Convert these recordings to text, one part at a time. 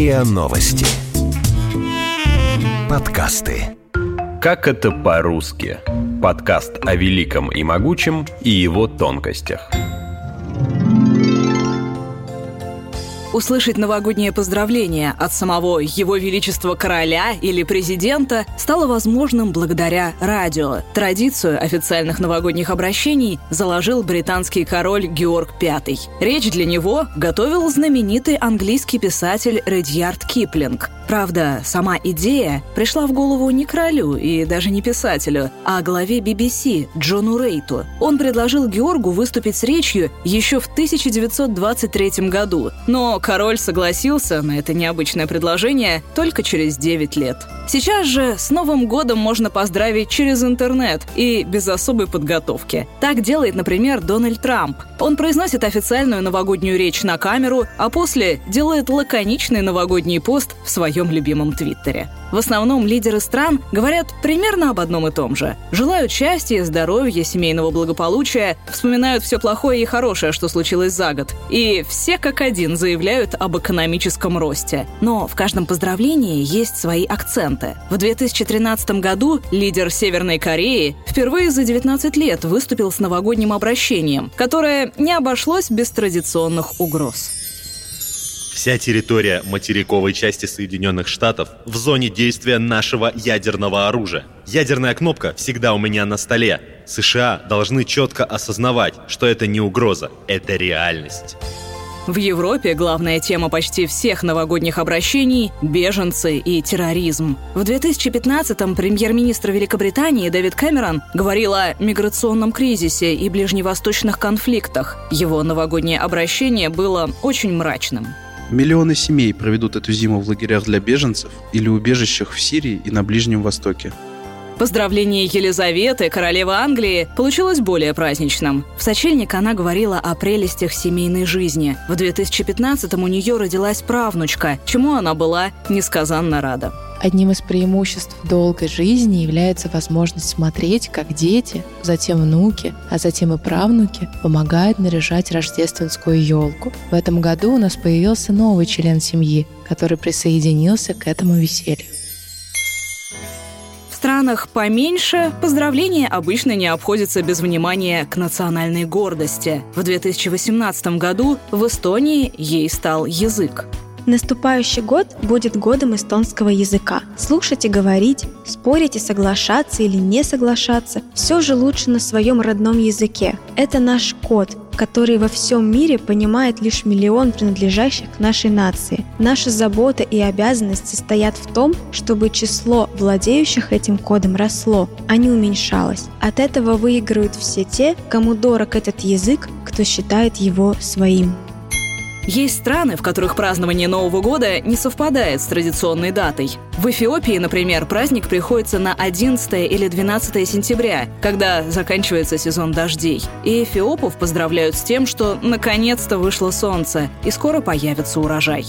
РИА Новости. Подкасты. Как это по-русски? Подкаст о великом и могучем и его тонкостях. Услышать новогоднее поздравление от самого Его Величества Короля или Президента стало возможным благодаря радио. Традицию официальных новогодних обращений заложил британский король Георг V. Речь для него готовил знаменитый английский писатель Редьярд Киплинг. Правда, сама идея пришла в голову не королю и даже не писателю, а главе BBC Джону Рейту. Он предложил Георгу выступить с речью еще в 1923 году, но король согласился на это необычное предложение только через 9 лет. Сейчас же с Новым годом можно поздравить через интернет и без особой подготовки. Так делает, например, Дональд Трамп. Он произносит официальную новогоднюю речь на камеру, а после делает лаконичный новогодний пост в своем любимом Твиттере. В основном лидеры стран говорят примерно об одном и том же. Желают счастья, здоровья, семейного благополучия, вспоминают все плохое и хорошее, что случилось за год. И все как один заявляют об экономическом росте. Но в каждом поздравлении есть свои акценты. В 2013 году лидер Северной Кореи впервые за 19 лет выступил с новогодним обращением, которое не обошлось без традиционных угроз. Вся территория материковой части Соединенных Штатов в зоне действия нашего ядерного оружия. Ядерная кнопка всегда у меня на столе. США должны четко осознавать, что это не угроза, это реальность. В Европе главная тема почти всех новогодних обращений – беженцы и терроризм. В 2015-м премьер-министр Великобритании Дэвид Кэмерон говорил о миграционном кризисе и ближневосточных конфликтах. Его новогоднее обращение было очень мрачным. Миллионы семей проведут эту зиму в лагерях для беженцев или убежищах в Сирии и на Ближнем Востоке. Поздравление Елизаветы, королевы Англии, получилось более праздничным. В сочельник она говорила о прелестях семейной жизни. В 2015-м у нее родилась правнучка, чему она была несказанно рада. Одним из преимуществ долгой жизни является возможность смотреть, как дети, затем внуки, а затем и правнуки помогают наряжать рождественскую елку. В этом году у нас появился новый член семьи, который присоединился к этому веселью странах поменьше поздравления обычно не обходятся без внимания к национальной гордости. В 2018 году в Эстонии ей стал язык. Наступающий год будет годом эстонского языка. Слушать и говорить, спорить и соглашаться или не соглашаться – все же лучше на своем родном языке. Это наш код, который во всем мире понимает лишь миллион принадлежащих к нашей нации. Наша забота и обязанность состоят в том, чтобы число владеющих этим кодом росло, а не уменьшалось. От этого выиграют все те, кому дорог этот язык, кто считает его своим. Есть страны, в которых празднование Нового года не совпадает с традиционной датой. В Эфиопии, например, праздник приходится на 11 или 12 сентября, когда заканчивается сезон дождей. И эфиопов поздравляют с тем, что наконец-то вышло солнце и скоро появится урожай.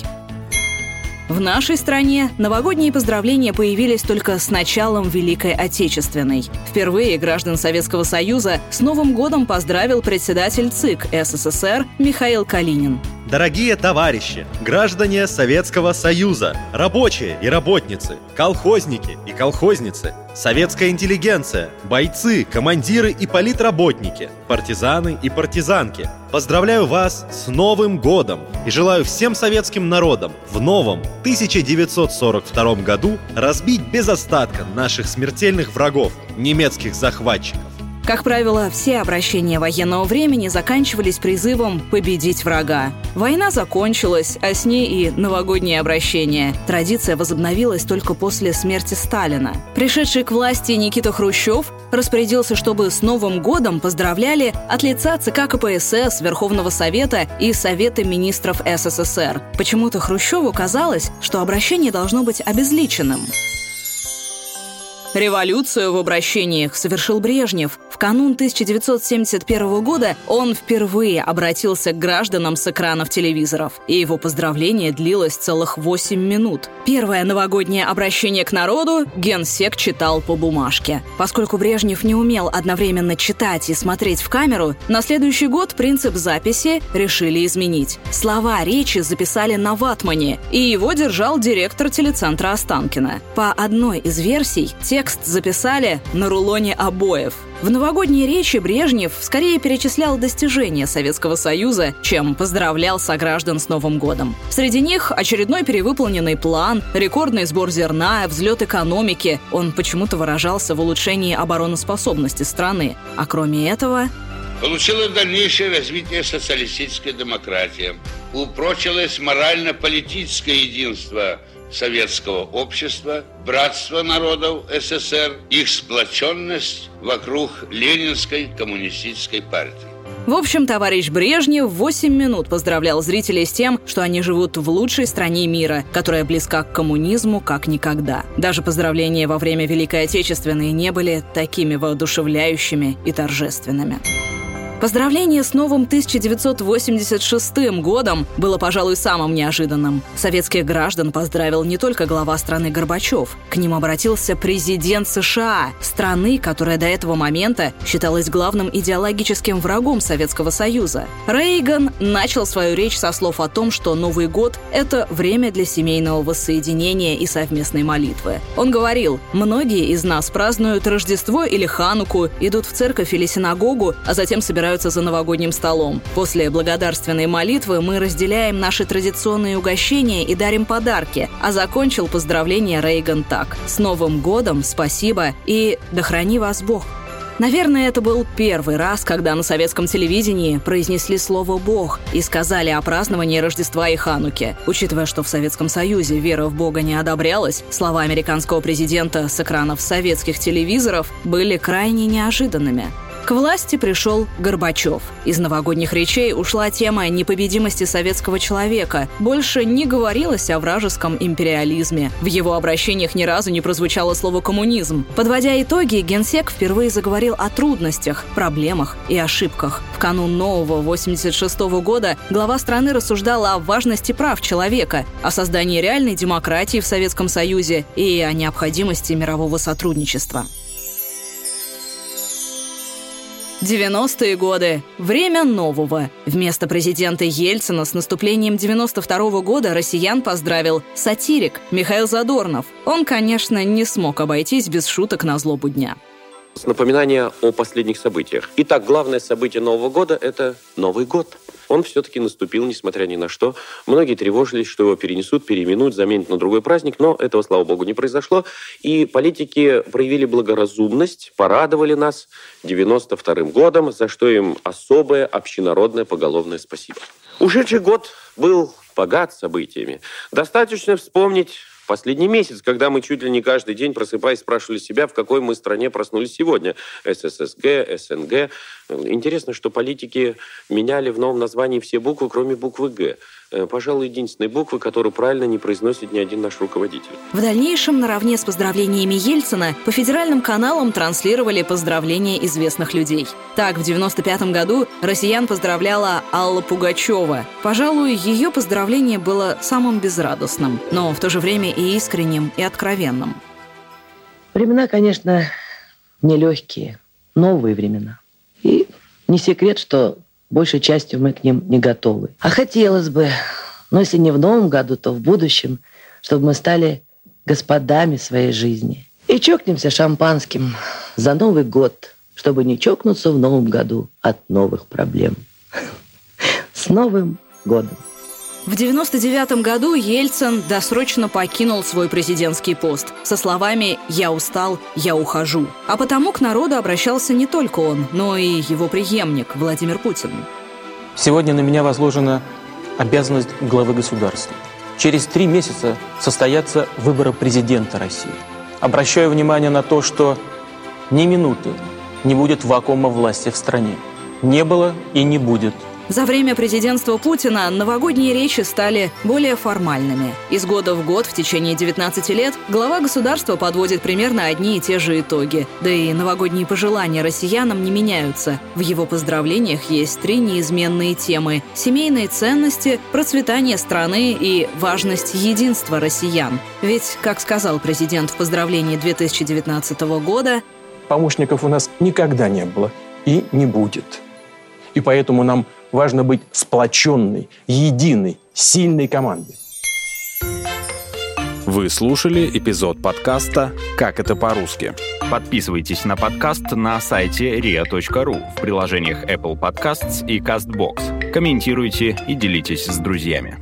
В нашей стране новогодние поздравления появились только с началом Великой Отечественной. Впервые граждан Советского Союза с Новым годом поздравил председатель ЦИК СССР Михаил Калинин. Дорогие товарищи, граждане Советского Союза, рабочие и работницы, колхозники и колхозницы, советская интеллигенция, бойцы, командиры и политработники, партизаны и партизанки. Поздравляю вас с Новым годом и желаю всем советским народам в новом 1942 году разбить без остатка наших смертельных врагов, немецких захватчиков. Как правило, все обращения военного времени заканчивались призывом «победить врага». Война закончилась, а с ней и новогодние обращения. Традиция возобновилась только после смерти Сталина. Пришедший к власти Никита Хрущев распорядился, чтобы с Новым годом поздравляли от лица ЦК КПСС, Верховного Совета и Совета министров СССР. Почему-то Хрущеву казалось, что обращение должно быть обезличенным. Революцию в обращениях совершил Брежнев. Канун 1971 года он впервые обратился к гражданам с экранов телевизоров, и его поздравление длилось целых 8 минут. Первое новогоднее обращение к народу генсек читал по бумажке. Поскольку Брежнев не умел одновременно читать и смотреть в камеру, на следующий год принцип записи решили изменить. Слова речи записали на ватмане, и его держал директор телецентра Останкина. По одной из версий текст записали на рулоне обоев. В новогодней речи Брежнев скорее перечислял достижения Советского Союза, чем поздравлял сограждан с Новым годом. Среди них очередной перевыполненный план, рекордный сбор зерна, взлет экономики. Он почему-то выражался в улучшении обороноспособности страны. А кроме этого... Получилось дальнейшее развитие социалистической демократии. Упрочилось морально-политическое единство советского общества, братство народов СССР, их сплоченность вокруг Ленинской коммунистической партии. В общем, товарищ Брежнев 8 минут поздравлял зрителей с тем, что они живут в лучшей стране мира, которая близка к коммунизму как никогда. Даже поздравления во время Великой Отечественной не были такими воодушевляющими и торжественными. Поздравление с новым 1986 годом было, пожалуй, самым неожиданным. Советских граждан поздравил не только глава страны Горбачев. К ним обратился президент США, страны, которая до этого момента считалась главным идеологическим врагом Советского Союза. Рейган начал свою речь со слов о том, что Новый год – это время для семейного воссоединения и совместной молитвы. Он говорил, многие из нас празднуют Рождество или Хануку, идут в церковь или синагогу, а затем собираются собираются за новогодним столом. После благодарственной молитвы мы разделяем наши традиционные угощения и дарим подарки. А закончил поздравление Рейган так. С Новым годом, спасибо и да храни вас Бог. Наверное, это был первый раз, когда на советском телевидении произнесли слово «Бог» и сказали о праздновании Рождества и Хануки. Учитывая, что в Советском Союзе вера в Бога не одобрялась, слова американского президента с экранов советских телевизоров были крайне неожиданными. К власти пришел Горбачев. Из новогодних речей ушла тема непобедимости советского человека. Больше не говорилось о вражеском империализме. В его обращениях ни разу не прозвучало слово «коммунизм». Подводя итоги, генсек впервые заговорил о трудностях, проблемах и ошибках. В канун нового 86 -го года глава страны рассуждала о важности прав человека, о создании реальной демократии в Советском Союзе и о необходимости мирового сотрудничества. 90-е годы. Время нового. Вместо президента Ельцина с наступлением 92 -го года россиян поздравил сатирик Михаил Задорнов. Он, конечно, не смог обойтись без шуток на злобу дня. С напоминания о последних событиях. Итак, главное событие Нового года – это Новый год он все-таки наступил, несмотря ни на что. Многие тревожились, что его перенесут, переименуют, заменят на другой праздник, но этого, слава богу, не произошло. И политики проявили благоразумность, порадовали нас 92-м годом, за что им особое общенародное поголовное спасибо. Ушедший год был богат событиями. Достаточно вспомнить Последний месяц, когда мы чуть ли не каждый день, просыпаясь, спрашивали себя, в какой мы стране проснулись сегодня. СССГ, СНГ. Интересно, что политики меняли в новом названии все буквы, кроме буквы «Г». Э, пожалуй, единственной буквы, которую правильно не произносит ни один наш руководитель. В дальнейшем, наравне с поздравлениями Ельцина, по федеральным каналам транслировали поздравления известных людей. Так, в 95 году россиян поздравляла Алла Пугачева. Пожалуй, ее поздравление было самым безрадостным, но в то же время и искренним, и откровенным. Времена, конечно, нелегкие, новые времена. И не секрет, что большей частью мы к ним не готовы. А хотелось бы, но если не в новом году, то в будущем, чтобы мы стали господами своей жизни. И чокнемся шампанским за Новый год, чтобы не чокнуться в новом году от новых проблем. С Новым годом! В 1999 году Ельцин досрочно покинул свой президентский пост со словами «Я устал, я ухожу». А потому к народу обращался не только он, но и его преемник Владимир Путин. Сегодня на меня возложена обязанность главы государства. Через три месяца состоятся выборы президента России. Обращаю внимание на то, что ни минуты не будет вакуума власти в стране. Не было и не будет – За время президентства Путина новогодние речи стали более формальными. Из года в год в течение 19 лет глава государства подводит примерно одни и те же итоги. Да и новогодние пожелания россиянам не меняются. В его поздравлениях есть три неизменные темы – семейные ценности, процветание страны и важность единства россиян. Ведь, как сказал президент в поздравлении 2019 года, помощников у нас никогда не было и не будет. И поэтому нам важно быть сплоченной, единой, сильной командой. Вы слушали эпизод подкаста «Как это по-русски». Подписывайтесь на подкаст на сайте ria.ru в приложениях Apple Podcasts и CastBox. Комментируйте и делитесь с друзьями.